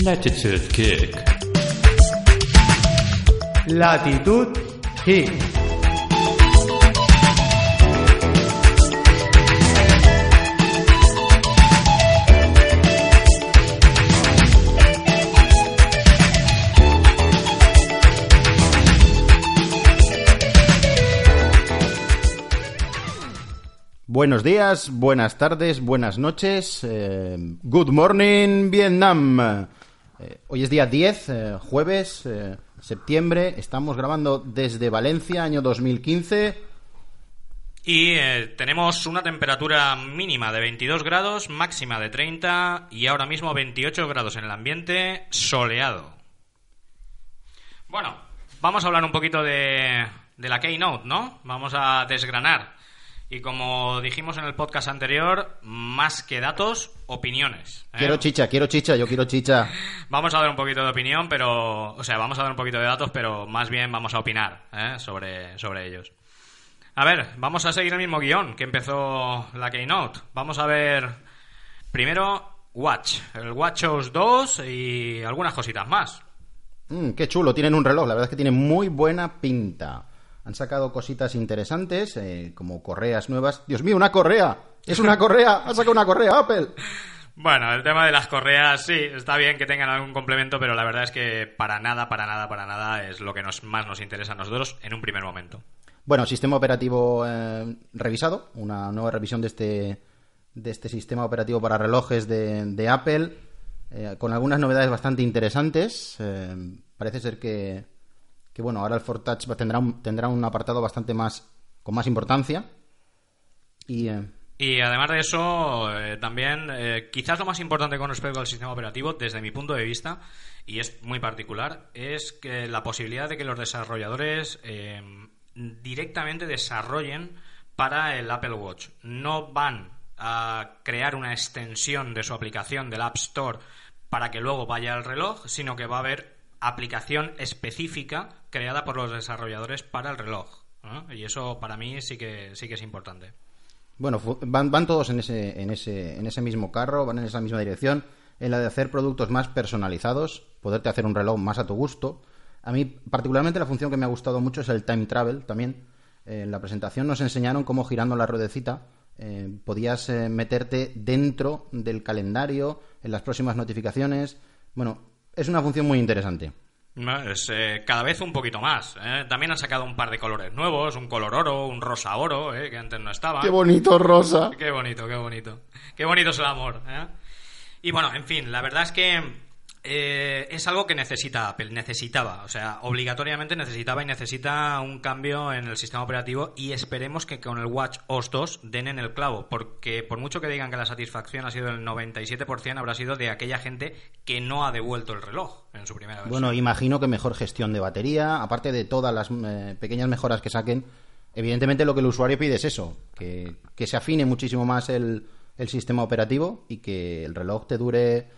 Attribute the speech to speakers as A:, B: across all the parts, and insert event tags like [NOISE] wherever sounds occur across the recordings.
A: Latitude Kick.
B: Latitud Kick. Buenos días, buenas tardes, buenas noches. eh, good morning, Vietnam. Eh, hoy es día 10, eh, jueves, eh, septiembre. Estamos grabando desde Valencia, año 2015.
C: Y tenemos una temperatura mínima de 22 grados, máxima de 30 y ahora mismo 28 grados en el ambiente soleado. Bueno, vamos a hablar un poquito de, de la Keynote, ¿no? Vamos a desgranar. Y como dijimos en el podcast anterior, más que datos, opiniones. ¿eh?
B: Quiero chicha, quiero chicha, yo quiero chicha.
C: Vamos a dar un poquito de opinión, pero. O sea, vamos a dar un poquito de datos, pero más bien vamos a opinar ¿eh? sobre, sobre ellos. A ver, vamos a seguir el mismo guion que empezó la Keynote. Vamos a ver. Primero, Watch. El Watch OS 2 y algunas cositas más.
B: Mm, qué chulo, tienen un reloj, la verdad es que tiene muy buena pinta. Han sacado cositas interesantes, eh, como correas nuevas. Dios mío, una correa. Es una correa. Ha sacado una correa Apple. [LAUGHS]
C: Bueno, el tema de las correas, sí, está bien que tengan algún complemento, pero la verdad es que para nada, para nada, para nada es lo que nos, más nos interesa a nosotros en un primer momento.
B: Bueno, sistema operativo eh, revisado, una nueva revisión de este, de este sistema operativo para relojes de, de Apple, eh, con algunas novedades bastante interesantes. Eh, parece ser que, que, bueno, ahora el ForTouch tendrá un, tendrá un apartado bastante más, con más importancia. Y eh,
C: Y además de eso, eh, también, eh, quizás lo más importante con respecto al sistema operativo, desde mi punto de vista, y es muy particular, es que la posibilidad de que los desarrolladores eh, directamente desarrollen para el Apple Watch. No van a crear una extensión de su aplicación del App Store para que luego vaya al reloj, sino que va a haber aplicación específica creada por los desarrolladores para el reloj. Y eso para mí sí que, sí que es importante.
B: Bueno, van, van todos en ese, en, ese, en ese mismo carro, van en esa misma dirección, en la de hacer productos más personalizados, poderte hacer un reloj más a tu gusto. A mí, particularmente, la función que me ha gustado mucho es el time travel también. Eh, en la presentación nos enseñaron cómo girando la ruedecita eh, podías eh, meterte dentro del calendario, en las próximas notificaciones. Bueno, es una función muy interesante.
C: Es eh, cada vez un poquito más. ¿eh? También han sacado un par de colores nuevos, un color oro, un rosa oro, ¿eh? que antes no estaba.
B: bonito, Rosa!
C: Qué bonito, qué bonito. Qué bonito es el amor. ¿eh? Y bueno, en fin, la verdad es que eh, es algo que necesita Apple, necesitaba, o sea, obligatoriamente necesitaba y necesita un cambio en el sistema operativo y esperemos que con el Watch OS 2 den en el clavo, porque por mucho que digan que la satisfacción ha sido del 97%, habrá sido de aquella gente que no ha devuelto el reloj en su primera versión.
B: Bueno, imagino que mejor gestión de batería, aparte de todas las eh, pequeñas mejoras que saquen, evidentemente lo que el usuario pide es eso, que, que se afine muchísimo más el, el sistema operativo y que el reloj te dure,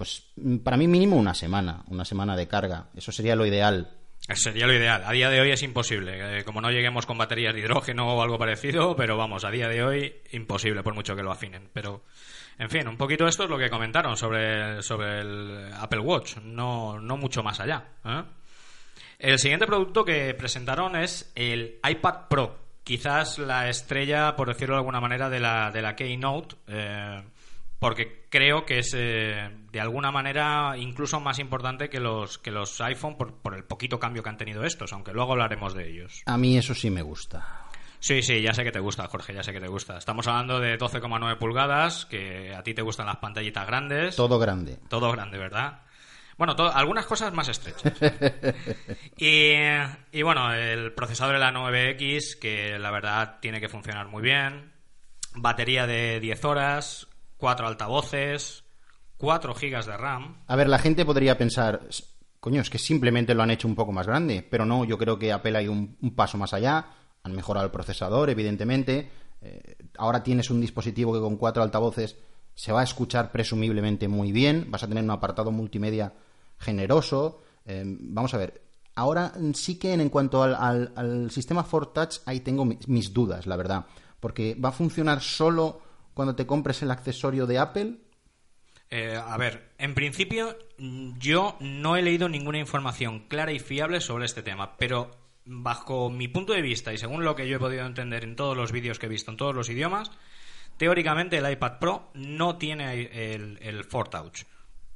B: pues mm, para mí mínimo una semana, una semana de carga. Eso sería lo ideal.
C: Sería lo ideal. A día de hoy es imposible. Eh, como no lleguemos con baterías de hidrógeno o algo parecido, pero vamos, a día de hoy imposible por mucho que lo afinen. Pero, en fin, un poquito esto es lo que comentaron sobre, sobre el Apple Watch. No, no mucho más allá. ¿eh? El siguiente producto que presentaron es el iPad Pro. Quizás la estrella, por decirlo de alguna manera, de la, de la Keynote. eh, porque creo que es eh, de alguna manera incluso más importante que los que los iPhone por, por el poquito cambio que han tenido estos, aunque luego hablaremos de ellos.
B: A mí eso sí me gusta.
C: Sí, sí, ya sé que te gusta, Jorge, ya sé que te gusta. Estamos hablando de 12,9 pulgadas, que a ti te gustan las pantallitas grandes.
B: Todo grande.
C: Todo grande, ¿verdad? Bueno, to- algunas cosas más estrechas. [LAUGHS] y, y bueno, el procesador de la 9X, que la verdad tiene que funcionar muy bien. Batería de 10 horas. Cuatro altavoces, 4 gigas de RAM.
B: A ver, la gente podría pensar, coño, es que simplemente lo han hecho un poco más grande, pero no, yo creo que Apple hay un, un paso más allá, han mejorado el procesador, evidentemente, eh, ahora tienes un dispositivo que con cuatro altavoces se va a escuchar presumiblemente muy bien, vas a tener un apartado multimedia generoso, eh, vamos a ver, ahora sí que en, cuanto al, al, al sistema Touch, ahí tengo mis dudas, la verdad, porque va a funcionar solo cuando te compres el accesorio de Apple
C: eh, a ver, en principio yo no he leído ninguna información clara y fiable sobre este tema, pero bajo mi punto de vista y según lo que yo he podido entender en todos los vídeos que he visto en todos los idiomas, teóricamente el iPad Pro no tiene el, el Touch.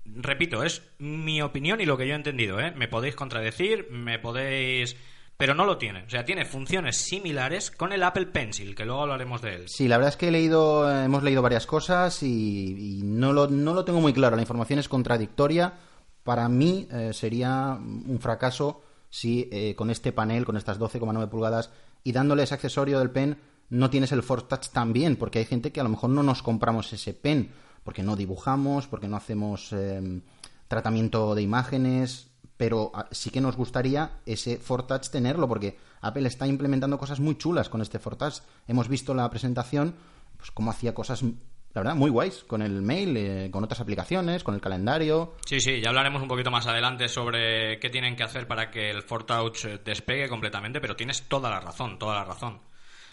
C: Repito, es mi opinión y lo que yo he entendido. ¿eh? Me podéis contradecir, me podéis pero no lo tiene. O sea, tiene funciones similares con el Apple Pencil, que luego hablaremos de él.
B: Sí, la verdad es que he leído, hemos leído varias cosas y, no, lo, no, lo, tengo muy claro. La información es contradictoria. Para mí eh, sería un fracaso si eh, con este panel, con estas 12,9 pulgadas y dándole ese accesorio del pen, no tienes el Force Touch también, porque hay gente que a lo mejor no nos compramos ese pen, porque no dibujamos, porque no hacemos eh, tratamiento de imágenes, pero ah, sí que nos gustaría ese Touch tenerlo, porque Apple está implementando cosas muy chulas con este Touch. Hemos visto la presentación, pues cómo hacía cosas, la verdad, muy guays, con el mail, eh, con otras aplicaciones, con el calendario.
C: Sí, sí, ya hablaremos un poquito más adelante sobre qué tienen que hacer para que el Touch eh, despegue completamente, pero tienes toda la razón, toda la razón.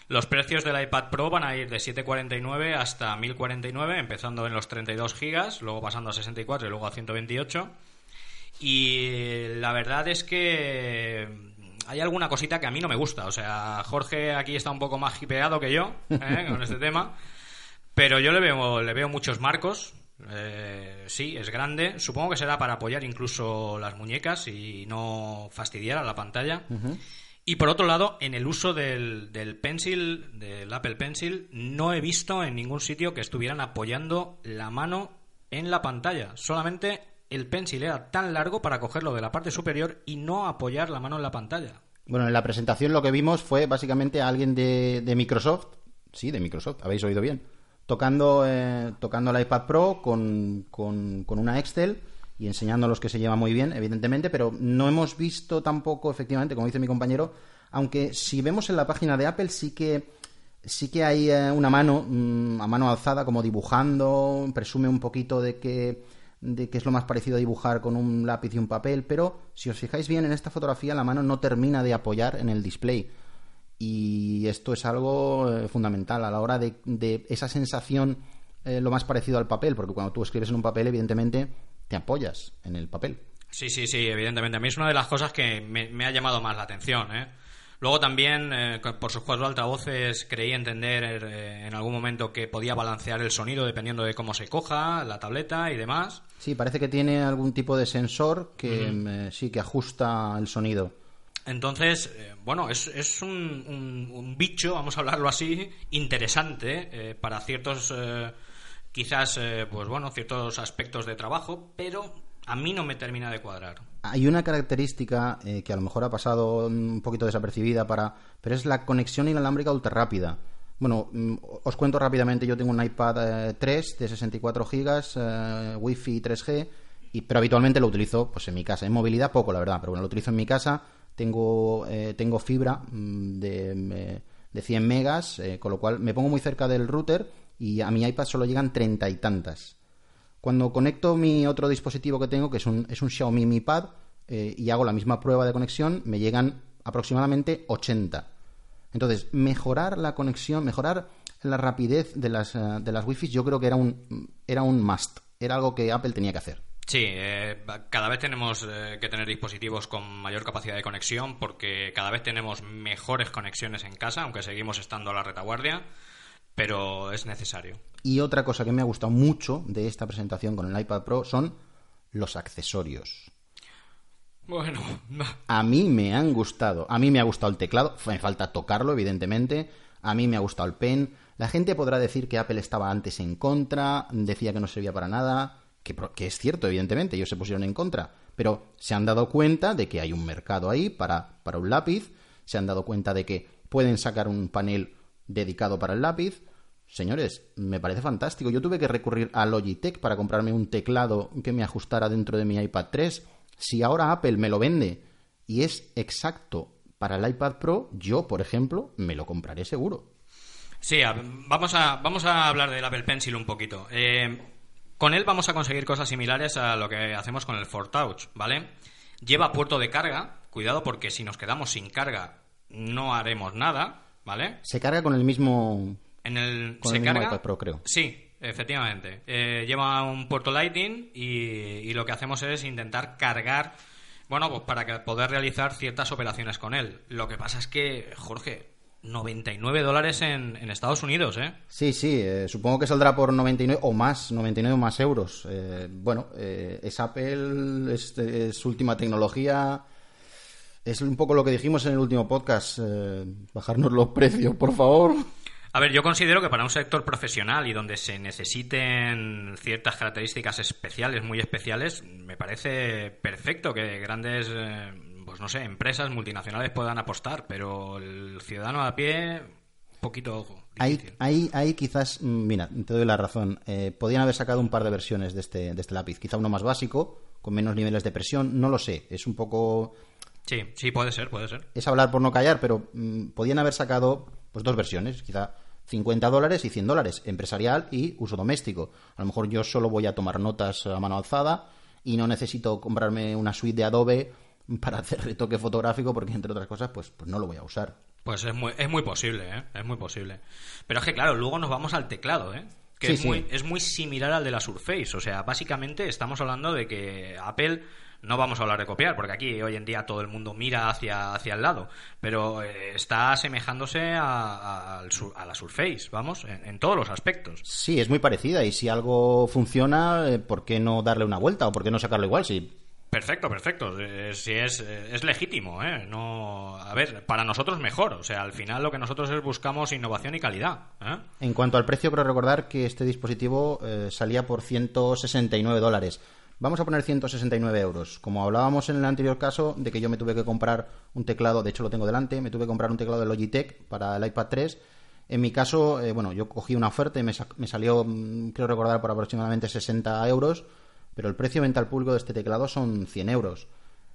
C: Los precios del iPad Pro van a ir de 749 hasta 1049, empezando en los 32 gigas, luego pasando a 64 y luego a 128. Y la verdad es que hay alguna cosita que a mí no me gusta. O sea, Jorge aquí está un poco más hipeado que yo ¿eh? [LAUGHS] con este tema. Pero yo le veo, le veo muchos marcos. Eh, sí, es grande. Supongo que será para apoyar incluso las muñecas y no fastidiar a la pantalla. Y por otro lado, en el uso del, del Pencil, del Apple Pencil, no he visto en ningún sitio que estuvieran apoyando la mano en la pantalla. Solamente el pencil era tan largo para cogerlo de la parte superior y no apoyar la mano en la pantalla.
B: Bueno, en la presentación lo que vimos fue básicamente a alguien de, Microsoft, sí, de Microsoft, habéis oído bien, tocando, eh, tocando el iPad Pro con, con, una Excel y enseñándolos que se lleva muy bien, evidentemente, pero no hemos visto tampoco, efectivamente, como dice mi compañero, aunque si vemos en la página de Apple sí que sí que hay eh, una mano mm, a mano alzada como dibujando, presume un poquito de que de que es lo más parecido a dibujar con un lápiz y un papel, pero si os fijáis bien en esta fotografía la mano no termina de apoyar en el display. Y esto es algo eh, fundamental a la hora de, de esa sensación eh, lo más parecido al papel, porque cuando tú escribes en un papel, evidentemente, te apoyas en el papel.
C: Sí, sí, sí, evidentemente. A mí es una de las cosas que me, me ha llamado más la atención, ¿eh? Luego también, eh, por sus cuatro altavoces, creí entender eh, en algún momento que podía balancear el sonido dependiendo de cómo se coja la tableta y demás.
B: Sí, parece que tiene algún tipo de sensor que eh, sí que ajusta el sonido.
C: Entonces, bueno, es, es un, bicho, vamos a hablarlo así, interesante para ciertos, quizás, pues bueno, ciertos aspectos de trabajo, pero a mí no me termina de cuadrar.
B: Hay una característica eh, que a lo mejor ha pasado un poquito desapercibida para, pero es la conexión inalámbrica ultra rápida. Bueno, mm, os cuento rápidamente, yo tengo un iPad 3 eh, de 64 gigas, eh, Wi-Fi 3G, y, pero habitualmente lo utilizo pues en mi casa. En movilidad poco, la verdad, pero bueno, lo utilizo en mi casa. Tengo, tengo fibra mm, de, de 100 megas, con lo cual me pongo muy cerca del router y a mi iPad solo llegan treinta y tantas. Cuando conecto mi otro dispositivo que tengo, que es un, es un Xiaomi Mi Pad, eh, y hago la misma prueba de conexión, me llegan aproximadamente 80. Entonces, mejorar la conexión, mejorar la rapidez de las, uh, de las Wi-Fi, yo creo que era un, era un must. Era algo que Apple tenía que hacer.
C: Sí, eh, cada vez tenemos eh, que tener dispositivos con mayor capacidad de conexión porque cada vez tenemos mejores conexiones en casa, aunque seguimos estando a la retaguardia pero es necesario.
B: Y otra cosa que me ha gustado mucho de esta presentación con el iPad Pro son los accesorios.
C: Bueno, [LAUGHS]
B: a mí me han gustado. A mí me ha gustado el teclado, me falta tocarlo, evidentemente. A mí me ha gustado el pen. La gente podrá decir que Apple estaba antes en contra, decía que no servía para nada, que, que es cierto, evidentemente, ellos se pusieron en contra. Pero se han dado cuenta de que hay un mercado ahí para, para un lápiz, se han dado cuenta de que pueden sacar un panel dedicado para el lápiz, señores, me parece fantástico. Yo tuve que recurrir a Logitech para comprarme un teclado que me ajustara dentro de mi iPad 3. Si ahora Apple me lo vende y es exacto para el iPad Pro, yo, por ejemplo, me lo compraré seguro.
C: Sí, vamos a, vamos a hablar del Apple Pencil un poquito. Eh, con él vamos a conseguir cosas similares a lo que hacemos con el Touch, ¿vale? Lleva puerto de carga, cuidado porque si nos quedamos sin carga no haremos nada, ¿vale?
B: Se carga con el mismo...
C: En el,
B: Con
C: se
B: el mismo
C: carga,
B: iPad Pro, creo.
C: Sí, efectivamente. Eh, lleva un puerto Lightning y, y lo que hacemos es intentar cargar, bueno, pues para que poder realizar ciertas operaciones con él. Lo que pasa es que, Jorge, 99 dólares en, en Estados Unidos, ¿eh?
B: Sí, sí, eh, supongo que saldrá por 99 o más, 99 o más euros. Eh, bueno, eh, es Apple, es, es última tecnología. Es un poco lo que dijimos en el último podcast. eh, bajarnos los precios, por favor.
C: A ver, yo considero que para un sector profesional y donde se necesiten ciertas características especiales, muy especiales, me parece perfecto que grandes, eh, pues no sé, empresas multinacionales puedan apostar, pero el ciudadano a pie, poquito ojo.
B: Ahí, ahí, ahí quizás, mm, mira, te doy la razón. Eh, podían haber sacado un par de versiones de este, de este lápiz. Quizá uno más básico, con menos niveles de presión. No lo sé. Es un poco.
C: Sí, sí, puede ser, puede ser.
B: Es hablar por no callar, pero mm, podían haber sacado pues dos versiones. Quizá 50 dólares y 100 dólares, empresarial y uso doméstico. A lo mejor yo solo voy a tomar notas a mano alzada y no necesito comprarme una suite de Adobe [LAUGHS] para hacer retoque fotográfico porque, entre otras cosas, pues, pues no lo voy a usar.
C: Pues es muy, es muy posible, ¿eh? Es muy posible. Pero es que, claro, luego nos vamos al teclado, ¿eh? Que
B: Sí,
C: es,
B: sí.
C: Muy, es muy similar al de la Surface. O sea, básicamente estamos hablando de que Apple... No vamos a hablar de copiar, porque aquí hoy en día todo el mundo mira hacia, hacia el lado, pero eh, está asemejándose a, la Surface, vamos, en, en todos los aspectos.
B: Sí, es muy parecida y si algo funciona, eh, ¿por qué no darle una vuelta o por qué no sacarlo igual? Si
C: Perfecto, perfecto. Eh, Si es, es legítimo, ¿eh? No, a ver, para nosotros mejor. O sea, al final lo que nosotros es buscamos innovación y calidad. ¿eh?
B: En cuanto al precio, creo recordar que este dispositivo eh, salía por 169 dólares. Vamos a poner 169 euros. Como hablábamos en el anterior caso de que yo me tuve que comprar un teclado, de hecho lo tengo delante, me tuve que comprar un teclado de Logitech para el iPad 3. En mi caso, eh, bueno, yo cogí una oferta y me, sa- me salió, mm, creo recordar, por aproximadamente 60 euros, pero el precio de venta al público de este teclado son 100 euros.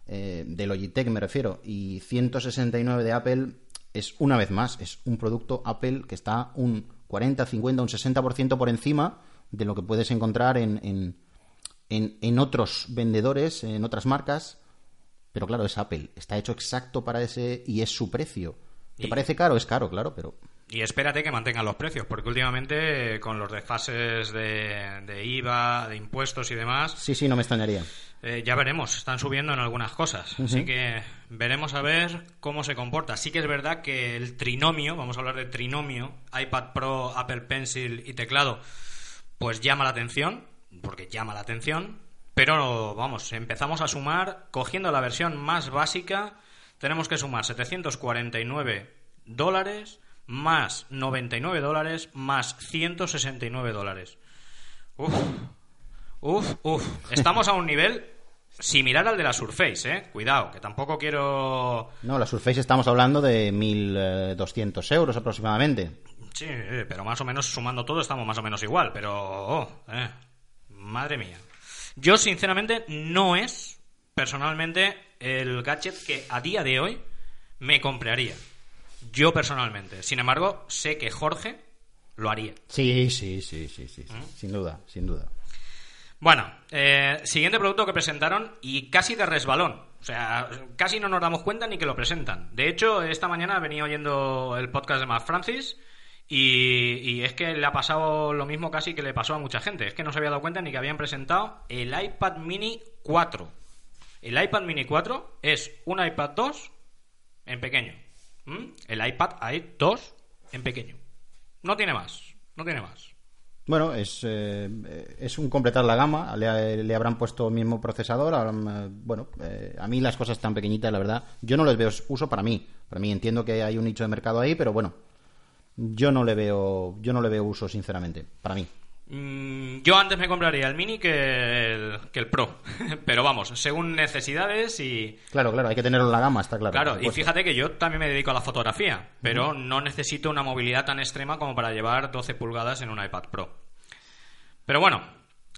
B: Eh, de Logitech me refiero. Y 169 de Apple es una vez más, es un producto Apple que está un 40, 50, un 60% por encima de lo que puedes encontrar en, en, en, en otros vendedores, en otras marcas. Pero claro, es Apple. Está hecho exacto para ese y es su precio. ¿Te
C: Y-
B: parece caro? Es caro, claro, pero
C: Y espérate que mantengan los precios, porque últimamente eh, con los desfases de, de IVA, de impuestos y demás,
B: sí, sí, no me extrañaría.
C: eh, ya veremos, están subiendo en algunas cosas. Así que veremos a ver cómo se comporta. Sí que es verdad que el trinomio, vamos a hablar de trinomio, iPad Pro, Apple Pencil y teclado, pues llama la atención, porque llama la atención, pero vamos, empezamos a sumar, cogiendo la versión más básica, tenemos que sumar 749 dólares más 99 dólares más 169 dólares. Uf, uf, uf. [LAUGHS] Estamos a un nivel similar al de la Surface, ¿eh? Cuidado, que tampoco quiero...
B: No, la Surface estamos hablando de 1.200 euros aproximadamente.
C: Sí, eh, pero más o menos sumando todo estamos más o menos igual, pero... oh, eh, madre mía. Yo, sinceramente, no es, personalmente, el gadget que a día de hoy me compraría. Yo, personalmente. Sin embargo, sé que Jorge lo haría.
B: Sí, sí, sí, sí, sí, sí. sin duda, sin duda.
C: Bueno, eh, siguiente producto que presentaron y casi de resbalón. O sea, casi no nos damos cuenta ni que lo presentan. De hecho, esta mañana venía oyendo el podcast de Matt Francis y, es que le ha pasado lo mismo casi que le pasó a mucha gente. Es que no se había dado cuenta ni que habían presentado el iPad Mini 4. El iPad Mini 4 es un iPad 2 en pequeño. ¿Mm? El iPad Air 2 en pequeño. No tiene más. No tiene más.
B: Bueno, es, eh, es un completar la gama. Le, habrán puesto el mismo procesador. eh, bueno, eh, a mí las cosas tan pequeñitas, la verdad, yo no les veo uso para mí. Para mí entiendo que hay un nicho de mercado ahí, pero bueno, yo no le veo, yo no le veo uso, sinceramente, para mí.
C: Mm, yo antes me compraría el Mini que el, que el Pro. [LAUGHS] Pero vamos, según necesidades y...
B: Claro, claro, hay que tenerlo en la gama, está claro.
C: Claro, y fíjate que yo también me dedico a la fotografía, pero no necesito una movilidad tan extrema como para llevar 12 pulgadas en un iPad Pro. Pero bueno,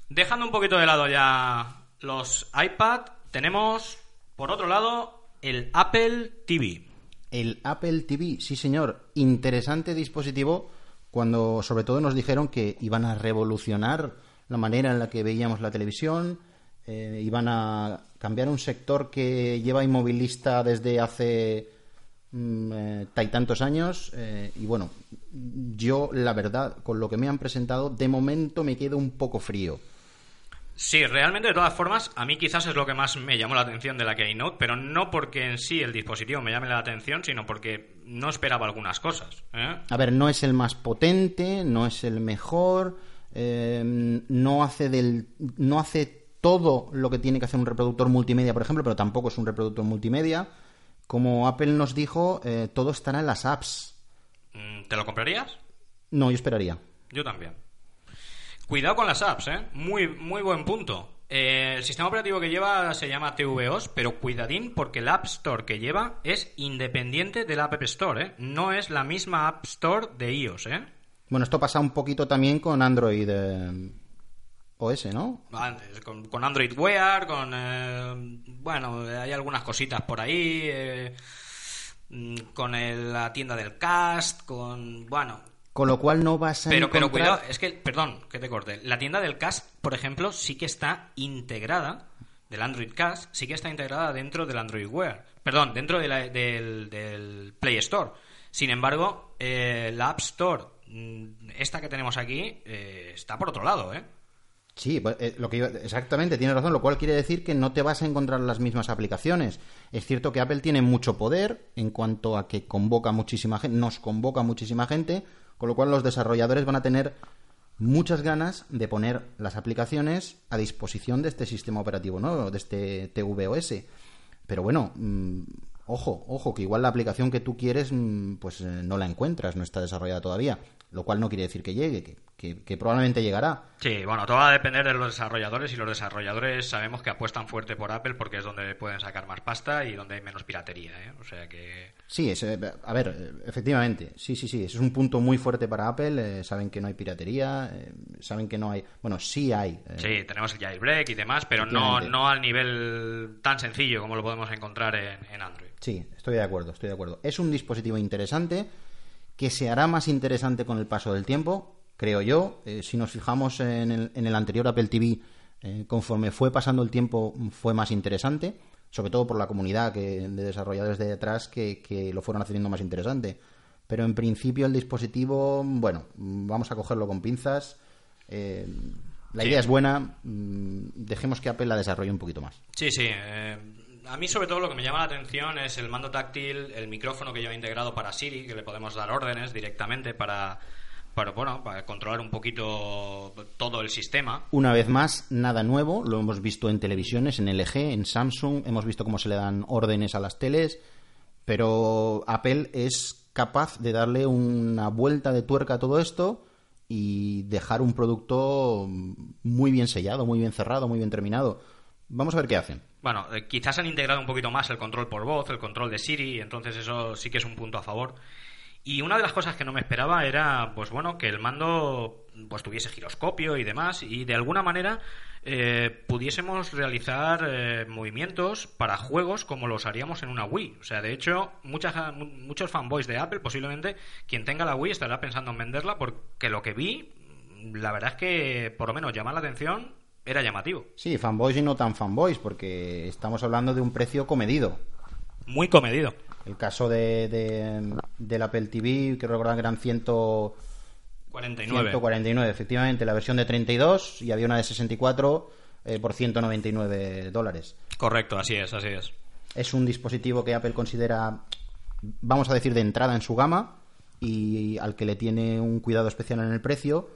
C: dejando un poquito de lado ya los iPad, tenemos por otro lado el Apple TV.
B: El Apple TV, sí señor, interesante dispositivo cuando sobre todo nos dijeron que iban a revolucionar la manera en la que veíamos la televisión, eh, iban a cambiar un sector que lleva inmovilista desde hace mm, eh, tantos años eh, y bueno, yo la verdad con lo que me han presentado de momento me quedo un poco frío.
C: Sí, realmente de todas formas, a mí quizás es lo que más me llamó la atención de la Keynote, pero no porque en sí el dispositivo me llame la atención, sino porque no esperaba algunas cosas. ¿eh?
B: A ver, no es el más potente, no es el mejor, eh, no hace del, no hace todo lo que tiene que hacer un reproductor multimedia, por ejemplo, pero tampoco es un reproductor multimedia. Como Apple nos dijo, eh, todo estará en las apps.
C: Mm, ¿Te lo comprarías?
B: No, yo esperaría.
C: Yo también. Cuidado con las apps, ¿eh? Muy, muy buen punto. Eh, el sistema operativo que lleva se llama tvOS, pero cuidadín porque el App Store que lleva es independiente de la App Store, ¿eh? No es la misma App Store de iOS, ¿eh?
B: Bueno, esto pasa un poquito también con Android eh, OS, ¿no?
C: Antes, Con, con Android Wear, con... eh, bueno, hay algunas cositas por ahí. eh, mm, con el- la tienda del Cast, con... Bueno,
B: Con lo cual no vas a
C: Pero, pero cuidado, es que, perdón, que te corte. La tienda del Cast, por ejemplo, sí que está integrada, del Android Cast, sí que está integrada dentro del Android Wear. Perdón, dentro de la- del, del Play Store. Sin embargo, eh, la App Store, mm, esta que tenemos aquí, eh, está por otro lado, ¿eh?
B: Sí, pues, eh, lo que iba- exactamente, tienes razón, lo cual quiere decir que no te vas a encontrar las mismas aplicaciones. Es cierto que Apple tiene mucho poder en cuanto a que convoca muchísima gente, nos convoca muchísima gente, con lo cual los desarrolladores van a tener muchas ganas de poner las aplicaciones a disposición de este sistema operativo nuevo, de este tvOS. Pero bueno, mm, ojo, ojo, que igual la aplicación que tú quieres, mm, pues eh, no la encuentras, no está desarrollada todavía. Lo cual no quiere decir que llegue, que, que- que probablemente llegará.
C: Sí, bueno, todo va a depender de los desarrolladores y los desarrolladores sabemos que apuestan fuerte por Apple porque es donde pueden sacar más pasta y donde hay menos piratería, ¿eh? O sea que...
B: Sí, es, eh, a ver, efectivamente, sí, sí, sí, ese es un punto muy fuerte para Apple, eh, saben que no hay piratería, eh, saben que no hay, bueno, sí hay.
C: Sí, tenemos el jailbreak y demás, pero no, no al nivel tan sencillo como lo podemos encontrar en, en Android.
B: Sí, estoy de acuerdo, estoy de acuerdo. Es un dispositivo interesante que se hará más interesante con el paso del tiempo, creo yo. Eh, si nos fijamos en el, en el anterior Apple TV, eh, conforme fue pasando el tiempo, fue más interesante, sobre todo por la comunidad que, de desarrolladores de detrás que, que lo fueron haciendo más interesante. Pero en principio el dispositivo, bueno, vamos a cogerlo con pinzas. Eh, la idea es buena, mm, dejemos que Apple la desarrolle un poquito más.
C: Sí, sí. A mí sobre todo lo que me llama la atención es el mando táctil, el micrófono que lleva integrado para Siri, que le podemos dar órdenes directamente para, para, bueno, para controlar un poquito todo el sistema.
B: Una vez más, nada nuevo, lo hemos visto en televisiones, en LG, en Samsung, hemos visto cómo se le dan órdenes a las teles, pero Apple es capaz de darle una vuelta de tuerca a todo esto y dejar un producto muy bien sellado, muy bien cerrado, muy bien terminado. Vamos a ver qué hacen.
C: Bueno, eh, quizás han integrado un poquito más el control por voz, el control de Siri, entonces eso sí que es un punto a favor. Y una de las cosas que no me esperaba era, pues bueno, que el mando pues tuviese giroscopio y demás, y de alguna manera eh, pudiésemos realizar eh, movimientos para juegos como los haríamos en una Wii. O sea, de hecho, muchas, mu- muchos fanboys de Apple, posiblemente quien tenga la Wii estará pensando en venderla porque lo que vi, la verdad es que por lo menos llama la atención, era llamativo.
B: Sí, fanboys y no tan fanboys, porque estamos hablando de un precio comedido.
C: Muy comedido.
B: El caso de, de- del Apple TV, que recordar que eran 100,
C: 49.
B: 149, efectivamente, la versión de 32 y había una de 64 eh, por 199 dólares.
C: Correcto, así es, así es.
B: Es un dispositivo que Apple considera, vamos a decir, de entrada en su gama y al que le tiene un cuidado especial en el precio.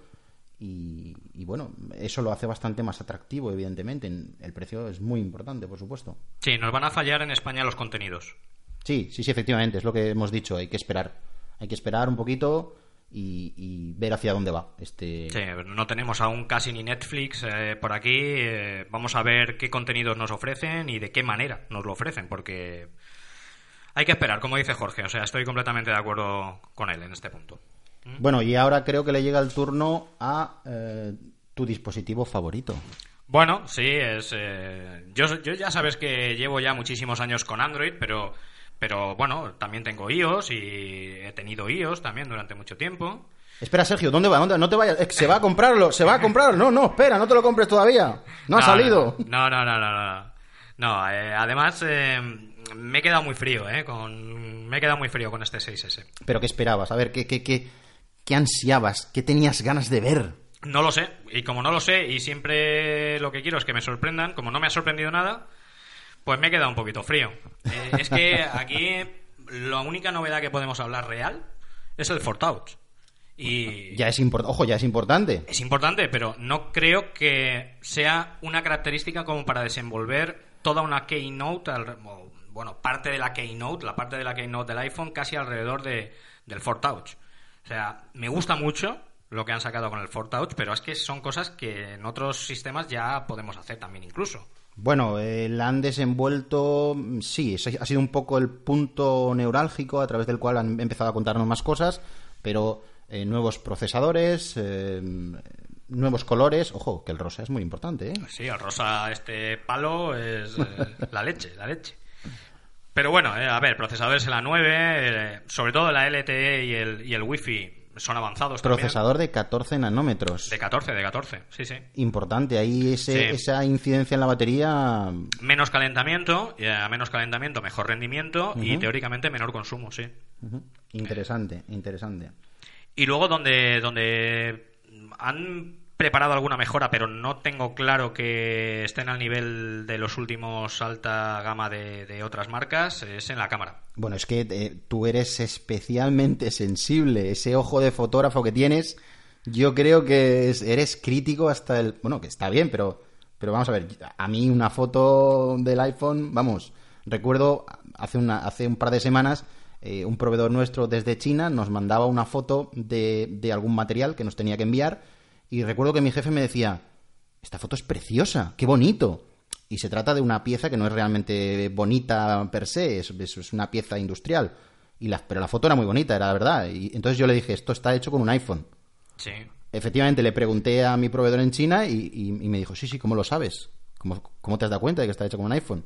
B: Y, y bueno, eso lo hace bastante más atractivo, evidentemente. El precio es muy importante, por supuesto.
C: Sí, nos van a fallar en España los contenidos.
B: Sí, sí, sí, efectivamente, es lo que hemos dicho, hay que esperar. Hay que esperar un poquito y, y ver hacia dónde va este
C: Sí, no tenemos aún casi ni Netflix eh, por aquí. eh, vamos a ver qué contenidos nos ofrecen y de qué manera nos lo ofrecen, porque hay que esperar, como dice Jorge. O sea, estoy completamente de acuerdo con él en este punto.
B: Bueno, y ahora creo que le llega el turno a eh, tu dispositivo favorito.
C: Bueno, sí, es. eh, yo, yo ya sabes que llevo ya muchísimos años con Android, pero, pero bueno, también tengo iOS y he tenido iOS también durante mucho tiempo.
B: Espera, Sergio, ¿dónde va? ¿Dónde? No te vayas. Eh, se va a comprarlo, se va a comprarlo. No, no, espera, no te lo compres todavía. No, ha salido.
C: No, no, no, no, no. No, eh, además eh, me he quedado muy frío, ¿eh? Con, me he quedado muy frío con este 6S.
B: Pero ¿qué esperabas? A ver, ¿qué, qué, qué, qué ansiabas? ¿Qué tenías ganas de ver?
C: No lo sé, y como no lo sé, y siempre lo que quiero es que me sorprendan, como no me ha sorprendido nada, pues me he quedado un poquito frío. Eh, es que aquí la única novedad que podemos hablar real es el Fortouch. Y
B: Ya es. Ojo, ya es importante.
C: es importante, pero no creo que sea una característica como para desenvolver toda una keynote, al- bueno, parte de la keynote, la parte de la keynote del iPhone casi alrededor de, del Fortouch. O sea, me gusta mucho lo que han sacado con el Fortouch, pero es que son cosas que en otros sistemas ya podemos hacer también incluso.
B: Bueno, eh, la han desenvuelto, mm, sí, ha sido un poco el punto neurálgico a través del cual han empezado a contarnos más cosas, pero eh, nuevos procesadores, eh, nuevos colores, ojo, que el rosa es muy importante, ¿eh?
C: Sí, el rosa este palo es eh, la leche, la leche. Pero bueno, eh, a ver, procesadores en la 9, eh, sobre todo la LTE y el, y el Wi-Fi son avanzados también.
B: Procesador de 14 nanómetros.
C: De 14, de 14, sí, sí.
B: Importante, ahí ese,
C: Sí.
B: esa incidencia en la batería,
C: Menos calentamiento, y a menos calentamiento, mejor rendimiento y teóricamente menor consumo, sí.
B: interesante, interesante.
C: Y luego donde, donde han preparado alguna mejora, pero no tengo claro que estén al nivel de los últimos alta gama de, otras marcas, es en la cámara.
B: Bueno, es que eh, tú eres especialmente sensible. Ese ojo de fotógrafo que tienes, yo creo que es- eres crítico hasta el... Bueno, que está bien, pero, pero vamos a ver. A mí una foto del iPhone, vamos, recuerdo hace, una, hace un par de semanas eh, un proveedor nuestro desde China nos mandaba una foto de algún material que nos tenía que enviar y recuerdo que mi jefe me decía, esta foto es preciosa, qué bonito. Y se trata de una pieza que no es realmente bonita per se, es, una pieza industrial. Y la, pero la foto era muy bonita, era la verdad. Y entonces yo le dije, esto está hecho con un iPhone.
C: Sí.
B: Efectivamente, le pregunté a mi proveedor en China y, y- y me dijo, sí, sí, ¿cómo lo sabes? ¿Cómo, ¿Cómo te has dado cuenta de que está hecho con un iPhone?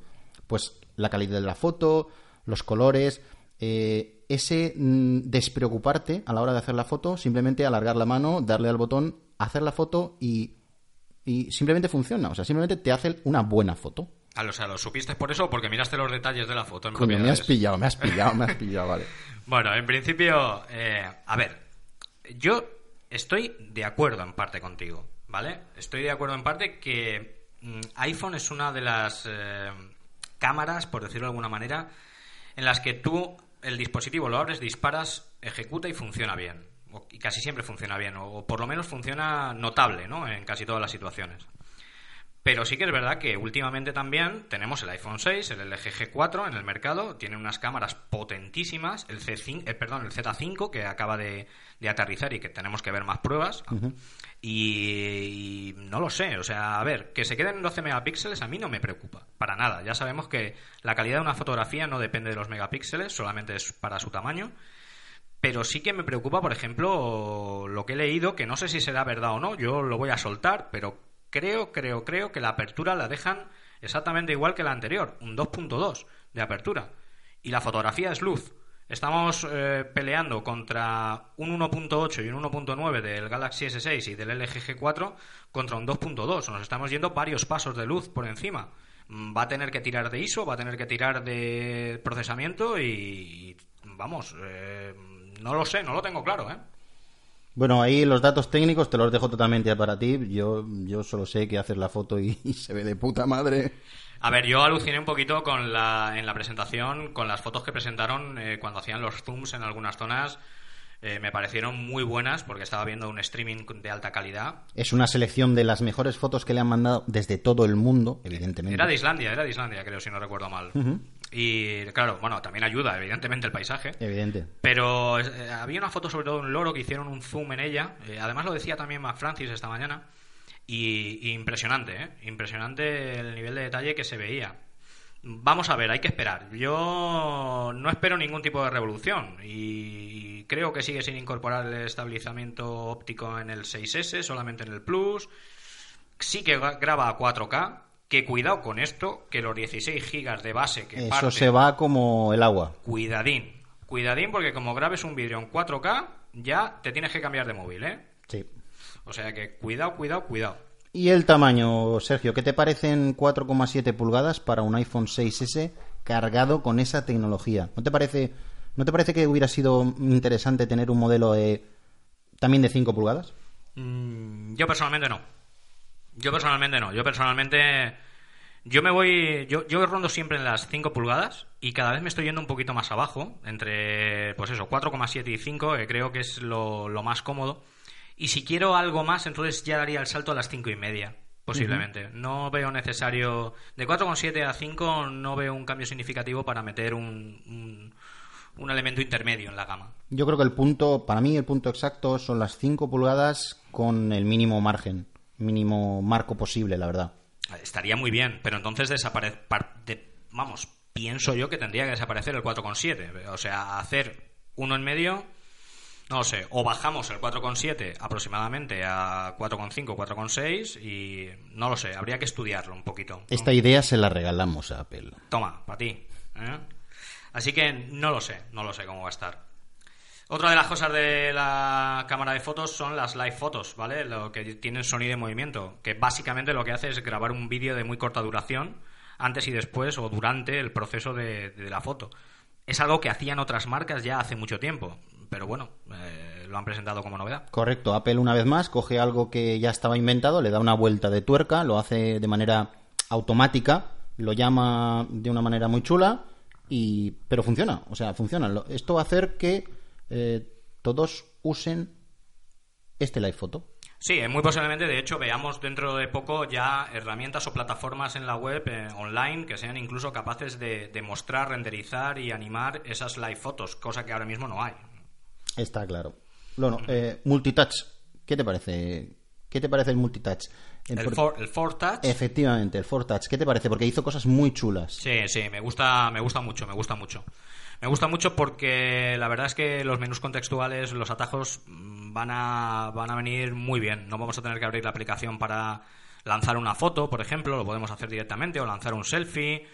B: Pues la calidad de la foto, los colores, eh, ese mm, despreocuparte a la hora de hacer la foto, simplemente alargar la mano, darle al botón, hacer la foto y, y simplemente funciona. O sea, simplemente te hace una buena foto.
C: Ah, o sea, ¿lo supiste por eso o porque miraste los detalles de la foto? en
B: Coño, me has pillado, me has pillado, me has pillado, vale. [LAUGHS]
C: Bueno, en principio, eh, a ver, yo estoy de acuerdo en parte contigo, ¿vale? Estoy de acuerdo en parte que mm, iPhone es una de las eh, cámaras, por decirlo de alguna manera, en las que tú el dispositivo lo abres, disparas, ejecuta y funciona bien. O- y casi siempre funciona bien, o, o por lo menos funciona notable, ¿no? En casi todas las situaciones. Pero sí que es verdad que últimamente también tenemos el iPhone 6, el LG G4 en el mercado, tiene unas cámaras potentísimas, el C5, eh, perdón, el Z5 que acaba de, de aterrizar y que tenemos que ver más pruebas. y, y no lo sé, o sea, a ver, que se queden en 12 megapíxeles a mí no me preocupa, para nada. Ya sabemos que la calidad de una fotografía no depende de los megapíxeles, solamente es para su tamaño. Pero sí que me preocupa, por ejemplo, lo que he leído, que no sé si será verdad o no, yo lo voy a soltar, pero creo, creo, creo que la apertura la dejan exactamente igual que la anterior, un 2.2 de apertura. Y la fotografía es luz. Estamos eh, peleando contra un 1.8 y un 1.9 del Galaxy S6 y del LG G4 contra un 2.2. Nos estamos yendo varios pasos de luz por encima. Mm, Va a tener que tirar de ISO, va a tener que tirar de procesamiento y, vamos, eh, no lo sé, no lo tengo claro, ¿eh?
B: Bueno, ahí los datos técnicos te los dejo totalmente para ti. Yo, yo solo sé que haces la foto y, y se ve de puta madre.
C: A ver, yo aluciné un poquito con la, en la presentación, con las fotos que presentaron eh, cuando hacían los zooms en algunas zonas. Eh, me parecieron muy buenas porque estaba viendo un streaming de alta calidad.
B: Es una selección de las mejores fotos que le han mandado desde todo el mundo, evidentemente.
C: Era de Islandia, era de Islandia, creo, si no recuerdo mal. Y claro, bueno, también ayuda, evidentemente, el paisaje.
B: Evidente.
C: Pero eh, había una foto sobre todo de un loro que hicieron un zoom en ella. Eh, además lo decía también Mac Francis esta mañana. Y, y impresionante, ¿eh? Impresionante el nivel de detalle que se veía. Vamos a ver, hay que esperar. Yo no espero ningún tipo de revolución y creo que sigue sin incorporar el estabilizamiento óptico en el 6S, solamente en el Plus. Sí que gra- graba a 4K, que cuidado con esto, que los 16 gigas de base que
B: Eso
C: parte,
B: se va como el agua.
C: cuidadín. Cuidadín porque como grabes un vídeo en 4K, ya te tienes que cambiar de móvil, ¿eh?
B: Sí.
C: O sea que cuidado, cuidado, cuidado.
B: ¿Y el tamaño, Sergio? ¿Qué te parecen 4,7 pulgadas para un iPhone 6S cargado con esa tecnología? ¿No te parece, ¿no te parece que hubiera sido interesante tener un modelo de, también de 5 pulgadas?
C: Mm, Yo personalmente no. Yo personalmente no. Yo personalmente. Yo me voy. Yo, yo rondo siempre en las 5 pulgadas y cada vez me estoy yendo un poquito más abajo. Entre, pues eso, 4,7 y 5, que creo que es lo, lo más cómodo. Y si quiero algo más, entonces ya daría el salto a las 5 y media. Posiblemente. No veo necesario. De 4,7 a 5 no veo un cambio significativo para meter un, un, un elemento intermedio en la gama.
B: Yo creo que el punto, para mí el punto exacto son las 5 pulgadas con el mínimo margen, mínimo marco posible, la verdad.
C: Estaría muy bien, pero entonces desaparece. Vamos, pienso yo que tendría que desaparecer el 4,7. O sea, hacer uno en medio, no lo sé. O bajamos el 4,7 aproximadamente a 4,5, 4,6 y no lo sé. Habría que estudiarlo un poquito.
B: Esta idea se la regalamos a Apple.
C: Toma, para ti. ¿eh? Así que no lo sé, no lo sé cómo va a estar. Otra de las cosas de la cámara de fotos son las live fotos, ¿vale? Lo que tienen sonido y movimiento, que básicamente lo que hace es grabar un vídeo de muy corta duración antes y después o durante el proceso de, la foto. Es algo que hacían otras marcas ya hace mucho tiempo, pero bueno, eh, lo han presentado como novedad.
B: Correcto, Apple una vez más coge algo que ya estaba inventado, le da una vuelta de tuerca, lo hace de manera automática, lo llama de una manera muy chula, y pero funciona, o sea, funciona. Esto va a hacer que eh, todos usen este live photo.
C: Sí, eh, muy posiblemente, de hecho, veamos dentro de poco ya herramientas o plataformas en la web eh, online que sean incluso capaces de, de mostrar, renderizar y animar esas live fotos, cosa que ahora mismo no hay.
B: Está claro. Bueno, eh, multitouch, ¿qué te parece? ¿Qué te parece el multitouch?
C: El,
B: por-
C: for, el for Touch,
B: Efectivamente, el Touch. ¿Qué te parece? Porque hizo cosas muy chulas.
C: sí, sí, me gusta, me gusta mucho, me gusta mucho. Me gusta mucho porque la verdad es que los menús contextuales, los atajos mm, van a, van a venir muy bien. No vamos a tener que abrir la aplicación para lanzar una foto, por ejemplo, lo podemos hacer directamente o lanzar un selfie.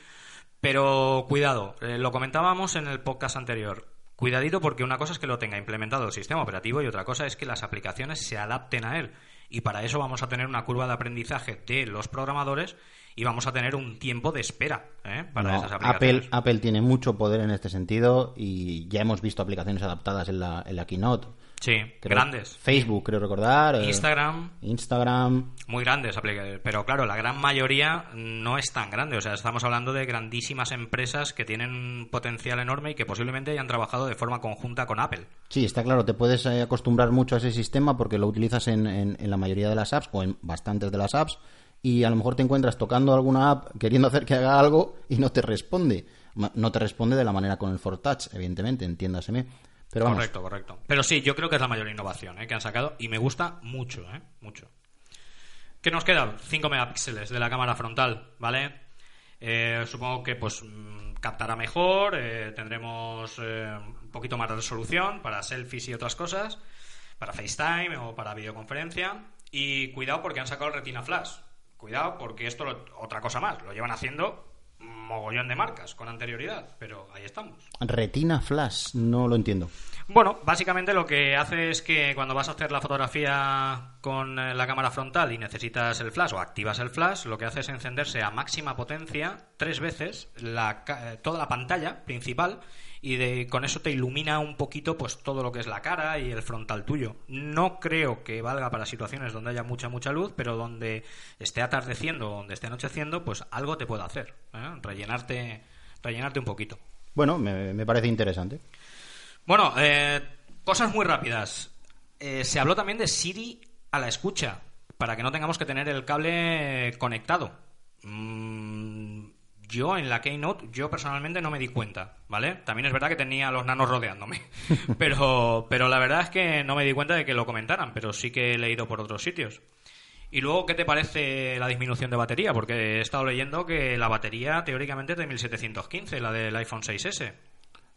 C: Pero cuidado, eh, lo comentábamos en el podcast anterior. Cuidadito porque una cosa es que lo tenga implementado el sistema operativo y otra cosa es que las aplicaciones se adapten a él. Y para eso vamos a tener una curva de aprendizaje de los programadores y vamos a tener un tiempo de espera ¿eh? para
B: No,
C: esas aplicaciones.
B: Apple, Apple tiene mucho poder en este sentido y ya hemos visto aplicaciones adaptadas en la, en la Keynote.
C: Sí,
B: Creo-
C: grandes.
B: Facebook, creo recordar. eh,
C: Instagram,
B: Instagram.
C: muy grandes aplicaciones. Pero claro, la gran mayoría no es tan grande. O sea, estamos hablando de grandísimas empresas que tienen un potencial enorme y que posiblemente hayan trabajado de forma conjunta con Apple.
B: Sí, está claro, te puedes eh, acostumbrar mucho a ese sistema porque lo utilizas en, en- en la mayoría de las apps o en bastantes de las apps y a lo mejor te encuentras tocando alguna app queriendo hacer que haga algo y no te responde. No te responde de la manera con el Touch, evidentemente, entiéndaseme.
C: Correcto, correcto. Pero sí, yo creo que es la mayor innovación ¿eh? que han sacado y me gusta mucho, ¿eh? Mucho. ¿Qué nos queda? 5 megapíxeles de la cámara frontal, ¿vale? Eh, supongo que pues mm, captará mejor, eh, tendremos un poquito más de resolución para selfies y otras cosas, para FaceTime o para videoconferencia. Y cuidado porque han sacado el Retina Flash. Cuidado porque esto, lo- otra cosa más, lo llevan haciendo mogollón de marcas con anterioridad, pero ahí estamos.
B: Retina Flash, no lo entiendo.
C: Bueno, básicamente lo que hace es que cuando vas a hacer la fotografía con eh, la cámara frontal y necesitas el flash o activas el flash, lo que hace es encenderse a máxima potencia tres veces la eh, toda la pantalla principal y de, con eso te ilumina un poquito pues todo lo que es la cara y el frontal tuyo. No creo que valga para situaciones donde haya mucha mucha luz, pero donde esté atardeciendo o donde esté anocheciendo, pues algo te puede hacer, ¿eh? rellenarte rellenarte un poquito.
B: Bueno, me, me parece interesante.
C: Bueno, eh, cosas muy rápidas. Eh, se habló también de Siri a la escucha, para que no tengamos que tener el cable conectado. Mm, yo en la Keynote, yo personalmente no me di cuenta, ¿vale? También es verdad que tenía los nanos rodeándome, [LAUGHS] pero, pero la verdad es que no me di cuenta de que lo comentaran, pero sí que he leído por otros sitios. Y luego, ¿qué te parece la disminución de batería? Porque he estado leyendo que la batería teóricamente es de 1715, la del iPhone 6S.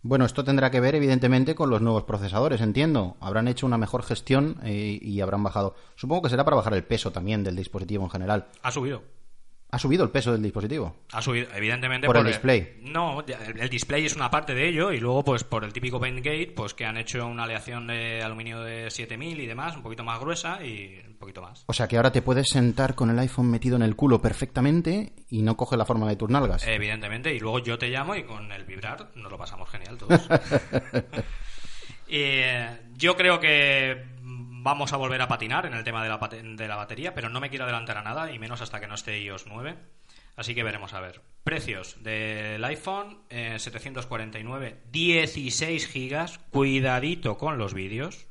B: Bueno, esto tendrá que ver evidentemente con los nuevos procesadores, entiendo. Habrán hecho una mejor gestión eh, y habrán bajado. Supongo que será para bajar el peso también del dispositivo en general.
C: Ha subido.
B: ¿Ha subido el peso del dispositivo?
C: Ha subido, evidentemente.
B: Por el display.
C: No, el, el display es una parte de ello y luego, pues por el típico paint gate, pues que han hecho una aleación de aluminio de 7000 y demás, un poquito más gruesa y un poquito más.
B: O sea que ahora te puedes sentar con el iPhone metido en el culo perfectamente y no coge la forma de tus nalgas.
C: Evidentemente, y luego yo te llamo y con el vibrar nos lo pasamos genial todos. y, [LAUGHS] eh, yo creo que vamos a volver a patinar en el tema de la, de la batería, pero no me quiero adelantar a nada, y menos hasta que no esté iOS 9. Así que veremos a ver. Precios del iPhone, eh, 749, 16 gigas, cuidadito con los vídeos,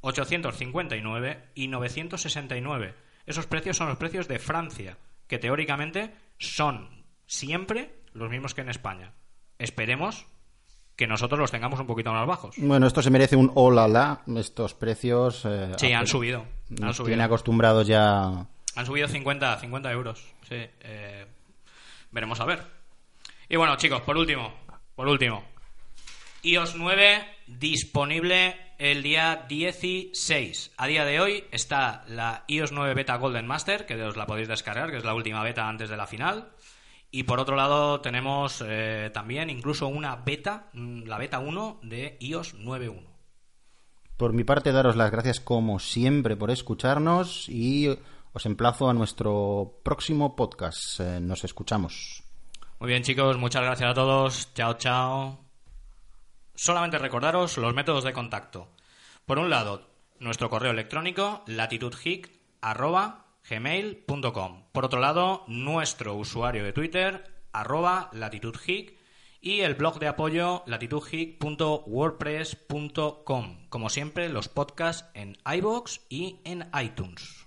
C: 859 y 969. Esos precios son los precios de Francia, que teóricamente son siempre los mismos que en España. Esperemos que nosotros los tengamos un poquito más bajos.
B: Bueno, esto se merece un hola la. Estos precios. eh,
C: Sí, han subido. Han
B: Nos
C: subido.
B: tiene acostumbrados ya.
C: Han subido 50, 50 euros. Sí. eh, veremos a ver. Y bueno, chicos, por último. Por último. iOS 9 disponible el día 16. A día de hoy está la iOS 9 Beta Golden Master, que os la podéis descargar, que es la última beta antes de la final. Y por otro lado tenemos eh, también incluso una beta, mm, la beta 1 de iOS 9.1.
B: Por mi parte, daros las gracias como siempre por escucharnos y os emplazo a nuestro próximo podcast. Eh, nos escuchamos.
C: Muy bien, chicos, muchas gracias a todos. Chao, chao. Solamente recordaros los métodos de contacto. Por un lado, nuestro correo electrónico latitudhic@gmail.com. Por otro lado, nuestro usuario de Twitter arroba y el blog de apoyo latitudhic.wordpress.com. Como siempre, los podcasts en iBox y en iTunes.